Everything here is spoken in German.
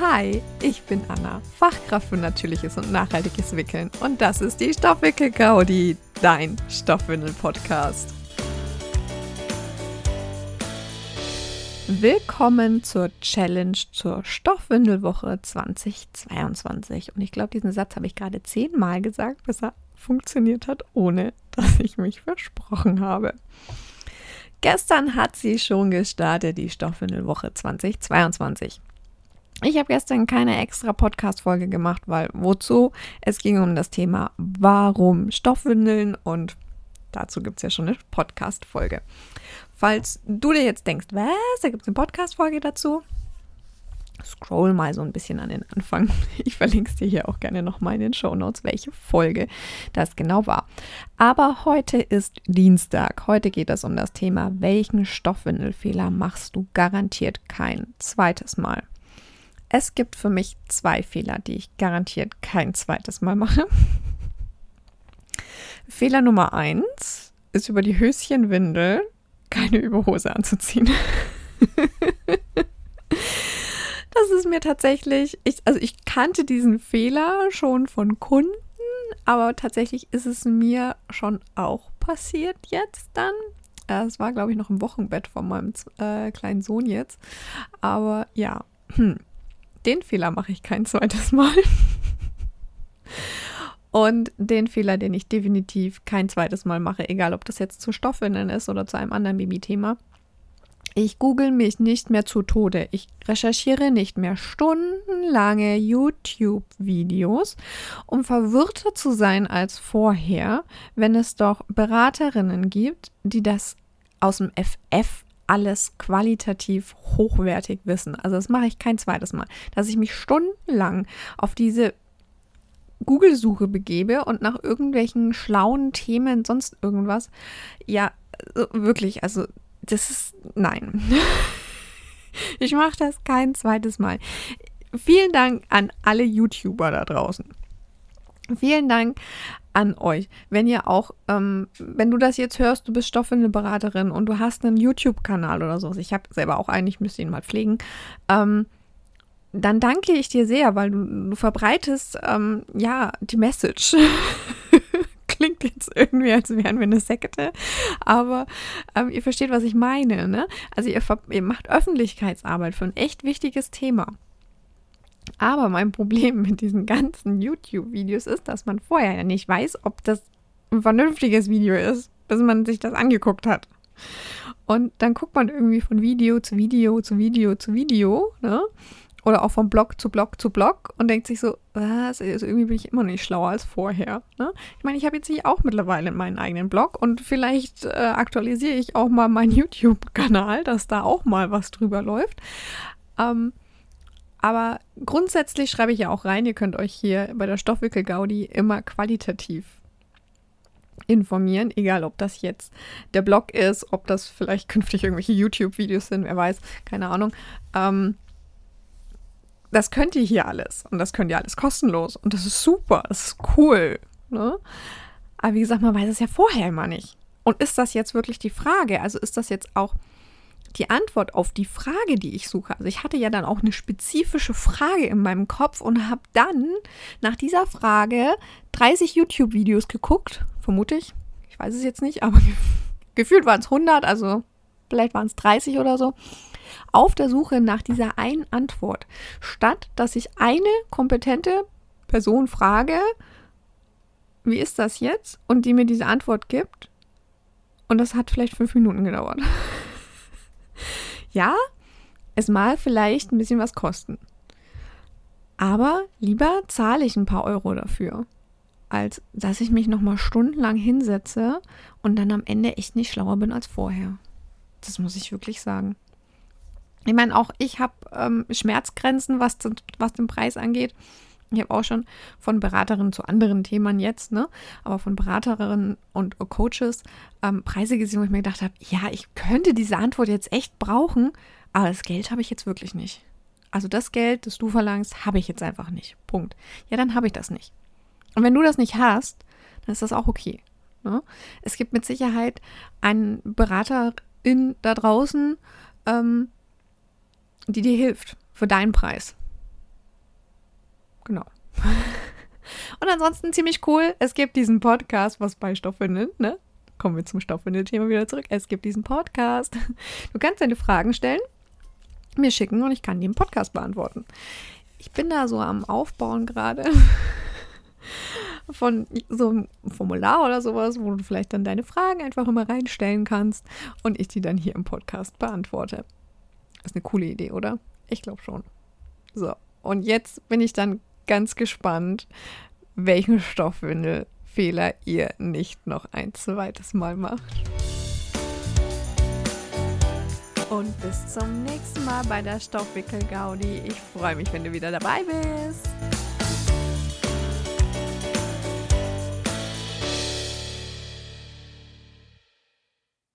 Hi, ich bin Anna, Fachkraft für natürliches und nachhaltiges Wickeln und das ist die Stoffwickel-Gaudi, dein Stoffwindel-Podcast. Willkommen zur Challenge zur Stoffwindelwoche 2022. Und ich glaube, diesen Satz habe ich gerade zehnmal gesagt, bis er funktioniert hat, ohne dass ich mich versprochen habe. Gestern hat sie schon gestartet, die Stoffwindelwoche 2022. Ich habe gestern keine extra Podcast-Folge gemacht, weil wozu? Es ging um das Thema, warum Stoffwindeln und dazu gibt es ja schon eine Podcast-Folge. Falls du dir jetzt denkst, was, da gibt es eine Podcast-Folge dazu, scroll mal so ein bisschen an den Anfang. Ich verlinke es dir hier auch gerne nochmal in den Show Notes, welche Folge das genau war. Aber heute ist Dienstag. Heute geht es um das Thema, welchen Stoffwindelfehler machst du garantiert kein zweites Mal. Es gibt für mich zwei Fehler, die ich garantiert kein zweites Mal mache. Fehler Nummer eins ist über die Höschenwindel keine Überhose anzuziehen. das ist mir tatsächlich, ich, also ich kannte diesen Fehler schon von Kunden, aber tatsächlich ist es mir schon auch passiert jetzt dann. Es war, glaube ich, noch im Wochenbett von meinem äh, kleinen Sohn jetzt. Aber ja, hm den Fehler mache ich kein zweites Mal. Und den Fehler, den ich definitiv kein zweites Mal mache, egal ob das jetzt zu Stoffwindeln ist oder zu einem anderen Babythema. Ich google mich nicht mehr zu Tode. Ich recherchiere nicht mehr stundenlange YouTube-Videos, um verwirrter zu sein als vorher, wenn es doch Beraterinnen gibt, die das aus dem FF alles qualitativ hochwertig wissen. Also das mache ich kein zweites Mal, dass ich mich stundenlang auf diese Google-Suche begebe und nach irgendwelchen schlauen Themen, sonst irgendwas. Ja, wirklich, also das ist nein. ich mache das kein zweites Mal. Vielen Dank an alle YouTuber da draußen. Vielen Dank an euch. Wenn ihr auch, ähm, wenn du das jetzt hörst, du bist Stoffwindelberaterin und du hast einen YouTube-Kanal oder so, ich habe selber auch einen, ich müsste ihn mal pflegen, ähm, dann danke ich dir sehr, weil du, du verbreitest, ähm, ja, die Message. Klingt jetzt irgendwie, als wären wir eine Sekte, aber ähm, ihr versteht, was ich meine. Ne? Also ihr, ihr macht Öffentlichkeitsarbeit für ein echt wichtiges Thema. Aber mein Problem mit diesen ganzen YouTube-Videos ist, dass man vorher ja nicht weiß, ob das ein vernünftiges Video ist, bis man sich das angeguckt hat. Und dann guckt man irgendwie von Video zu Video zu Video zu Video, ne? Oder auch von Blog zu Blog zu Blog und denkt sich so, was, also irgendwie bin ich immer nicht schlauer als vorher. Ne? Ich meine, ich habe jetzt hier auch mittlerweile meinen eigenen Blog und vielleicht äh, aktualisiere ich auch mal meinen YouTube-Kanal, dass da auch mal was drüber läuft. Ähm, aber grundsätzlich schreibe ich ja auch rein, ihr könnt euch hier bei der Stoffwickel-Gaudi immer qualitativ informieren, egal ob das jetzt der Blog ist, ob das vielleicht künftig irgendwelche YouTube-Videos sind, wer weiß, keine Ahnung. Ähm, das könnt ihr hier alles und das könnt ihr alles kostenlos und das ist super, das ist cool. Ne? Aber wie gesagt, man weiß es ja vorher immer nicht. Und ist das jetzt wirklich die Frage? Also ist das jetzt auch die Antwort auf die Frage, die ich suche. Also ich hatte ja dann auch eine spezifische Frage in meinem Kopf und habe dann nach dieser Frage 30 YouTube-Videos geguckt, vermute ich. Ich weiß es jetzt nicht, aber gefühlt waren es 100, also vielleicht waren es 30 oder so. Auf der Suche nach dieser einen Antwort, statt dass ich eine kompetente Person frage, wie ist das jetzt? Und die mir diese Antwort gibt. Und das hat vielleicht fünf Minuten gedauert. Ja, es mag vielleicht ein bisschen was kosten. Aber lieber zahle ich ein paar Euro dafür, als dass ich mich nochmal stundenlang hinsetze und dann am Ende echt nicht schlauer bin als vorher. Das muss ich wirklich sagen. Ich meine, auch ich habe ähm, Schmerzgrenzen, was, was den Preis angeht. Ich habe auch schon von Beraterinnen zu anderen Themen jetzt, ne, aber von Beraterinnen und Coaches ähm, Preise gesehen, wo ich mir gedacht habe, ja, ich könnte diese Antwort jetzt echt brauchen, aber das Geld habe ich jetzt wirklich nicht. Also das Geld, das du verlangst, habe ich jetzt einfach nicht. Punkt. Ja, dann habe ich das nicht. Und wenn du das nicht hast, dann ist das auch okay. Ne? Es gibt mit Sicherheit einen Beraterin da draußen, ähm, die dir hilft für deinen Preis. Genau. Und ansonsten ziemlich cool. Es gibt diesen Podcast, was bei Stoffwindeln, ne? Kommen wir zum Stoffwindel-Thema wieder zurück. Es gibt diesen Podcast. Du kannst deine Fragen stellen, mir schicken und ich kann die im Podcast beantworten. Ich bin da so am Aufbauen gerade von so einem Formular oder sowas, wo du vielleicht dann deine Fragen einfach immer reinstellen kannst und ich die dann hier im Podcast beantworte. Ist eine coole Idee, oder? Ich glaube schon. So, und jetzt bin ich dann ganz gespannt, welchen Stoffwindelfehler ihr nicht noch ein zweites Mal macht. Und bis zum nächsten Mal bei der Stoffwickel-Gaudi. Ich freue mich, wenn du wieder dabei bist.